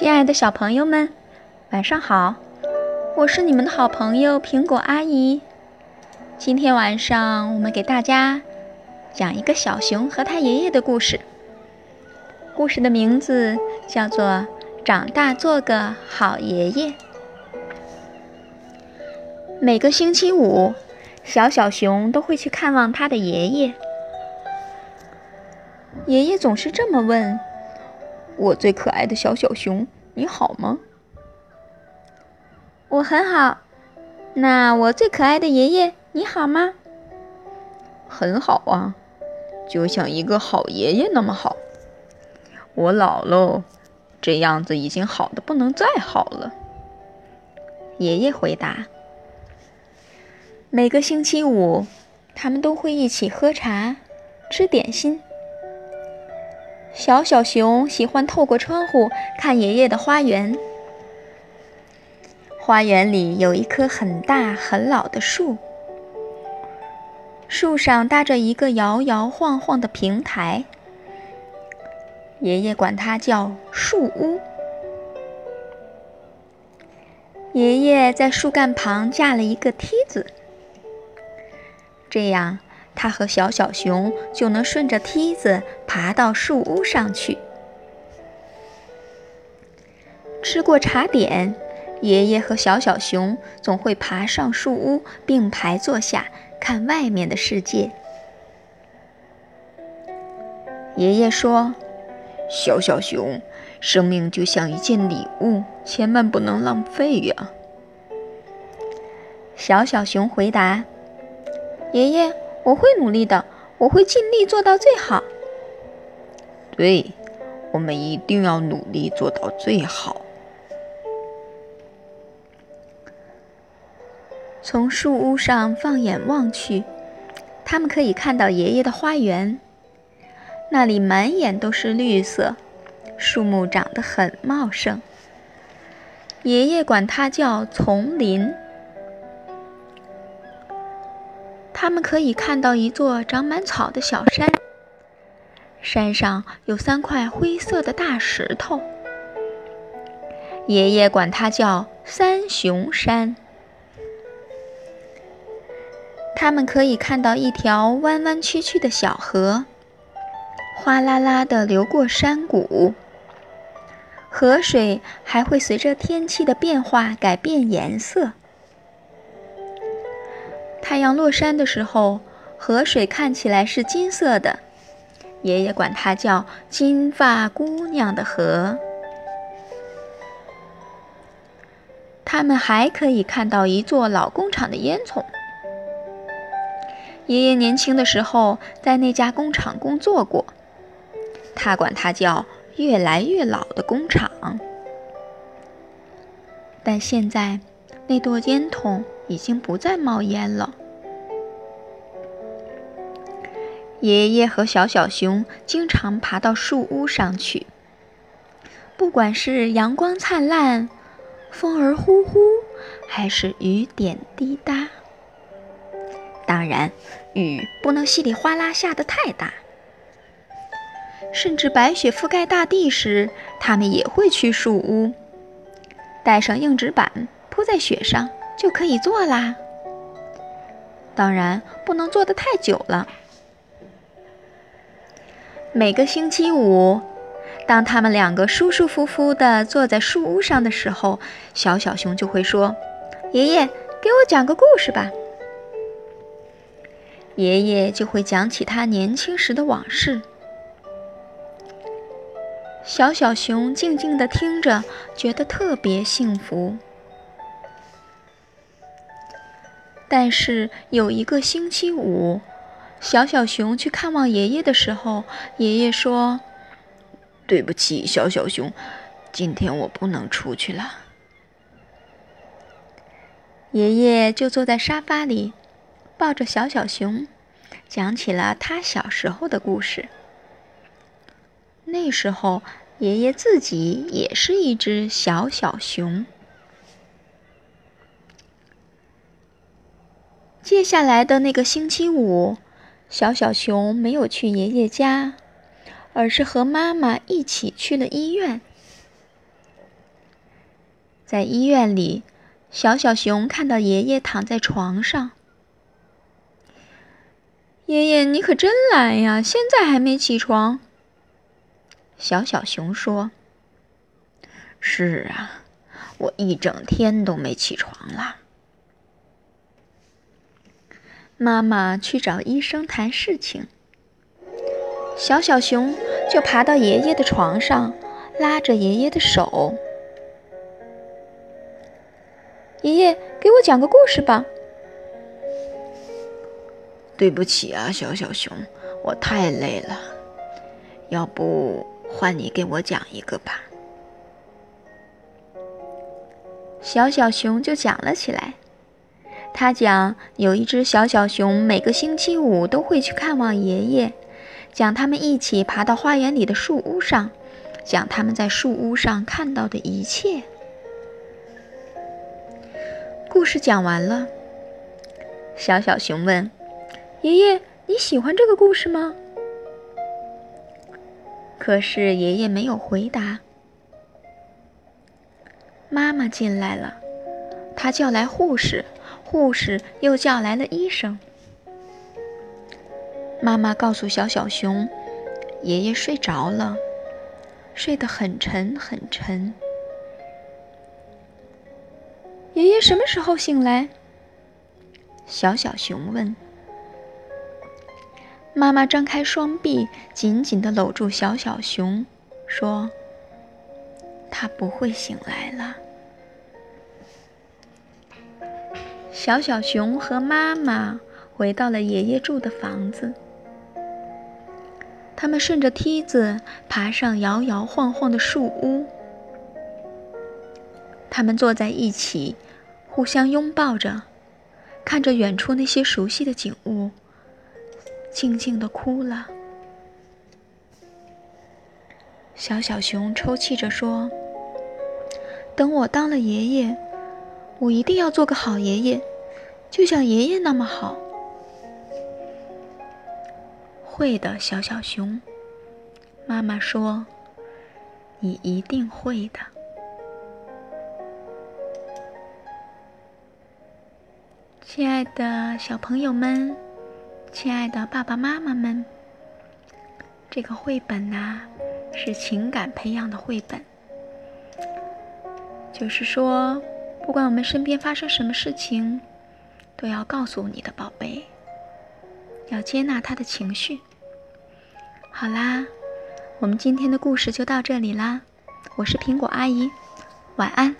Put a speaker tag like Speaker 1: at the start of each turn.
Speaker 1: 亲爱的小朋友们，晚上好！我是你们的好朋友苹果阿姨。今天晚上我们给大家讲一个小熊和他爷爷的故事。故事的名字叫做《长大做个好爷爷》。每个星期五，小小熊都会去看望他的爷爷。爷爷总是这么问。我最可爱的小小熊，你好吗？我很好。那我最可爱的爷爷，你好吗？很好啊，就像一个好爷爷那么好。我老喽，这样子已经好的不能再好了。爷爷回答。每个星期五，他们都会一起喝茶，吃点心。小小熊喜欢透过窗户看爷爷的花园。花园里有一棵很大很老的树，树上搭着一个摇摇晃晃的平台，爷爷管它叫树屋。爷爷在树干旁架了一个梯子，这样。他和小小熊就能顺着梯子爬到树屋上去。吃过茶点，爷爷和小小熊总会爬上树屋，并排坐下看外面的世界。爷爷说：“小小熊，生命就像一件礼物，千万不能浪费呀。”小小熊回答：“爷爷。”我会努力的，我会尽力做到最好。对，我们一定要努力做到最好。从树屋上放眼望去，他们可以看到爷爷的花园，那里满眼都是绿色，树木长得很茂盛。爷爷管它叫丛林。他们可以看到一座长满草的小山，山上有三块灰色的大石头，爷爷管它叫三雄山。他们可以看到一条弯弯曲曲的小河，哗啦啦地流过山谷，河水还会随着天气的变化改变颜色。太阳落山的时候，河水看起来是金色的，爷爷管它叫“金发姑娘的河”。他们还可以看到一座老工厂的烟囱。爷爷年轻的时候在那家工厂工作过，他管它叫“越来越老的工厂”。但现在，那座烟囱已经不再冒烟了。爷爷和小小熊经常爬到树屋上去。不管是阳光灿烂，风儿呼呼，还是雨点滴答，当然，雨不能稀里哗啦下得太大。甚至白雪覆盖大地时，他们也会去树屋，带上硬纸板铺在雪上，就可以坐啦。当然，不能坐得太久了。每个星期五，当他们两个舒舒服服地坐在树屋上的时候，小小熊就会说：“爷爷，给我讲个故事吧。”爷爷就会讲起他年轻时的往事。小小熊静静地听着，觉得特别幸福。但是有一个星期五。小小熊去看望爷爷的时候，爷爷说：“对不起，小小熊，今天我不能出去了。”爷爷就坐在沙发里，抱着小小熊，讲起了他小时候的故事。那时候，爷爷自己也是一只小小熊。接下来的那个星期五。小小熊没有去爷爷家，而是和妈妈一起去了医院。在医院里，小小熊看到爷爷躺在床上。爷爷，你可真懒呀，现在还没起床。小小熊说：“
Speaker 2: 是啊，我一整天都没起床了。”
Speaker 1: 妈妈去找医生谈事情，小小熊就爬到爷爷的床上，拉着爷爷的手：“爷爷，给我讲个故事吧。”
Speaker 2: 对不起啊，小小熊，我太累了，要不换你给我讲一个吧。
Speaker 1: 小小熊就讲了起来。他讲，有一只小小熊，每个星期五都会去看望爷爷，讲他们一起爬到花园里的树屋上，讲他们在树屋上看到的一切。故事讲完了，小小熊问。爷爷，你喜欢这个故事吗？可是爷爷没有回答。妈妈进来了，她叫来护士，护士又叫来了医生。妈妈告诉小小熊，爷爷睡着了，睡得很沉很沉。爷爷什么时候醒来？小小熊问。妈妈张开双臂，紧紧地搂住小小熊，说：“他不会醒来了。”小小熊和妈妈回到了爷爷住的房子。他们顺着梯子爬上摇摇晃晃的树屋。他们坐在一起，互相拥抱着，看着远处那些熟悉的景物。静静的哭了。小小熊抽泣着说：“等我当了爷爷，我一定要做个好爷爷，就像爷爷那么好。”会的，小小熊。妈妈说：“你一定会的。”亲爱的小朋友们。亲爱的爸爸妈妈们，这个绘本呐，是情感培养的绘本。就是说，不管我们身边发生什么事情，都要告诉你的宝贝，要接纳他的情绪。好啦，我们今天的故事就到这里啦。我是苹果阿姨，晚安。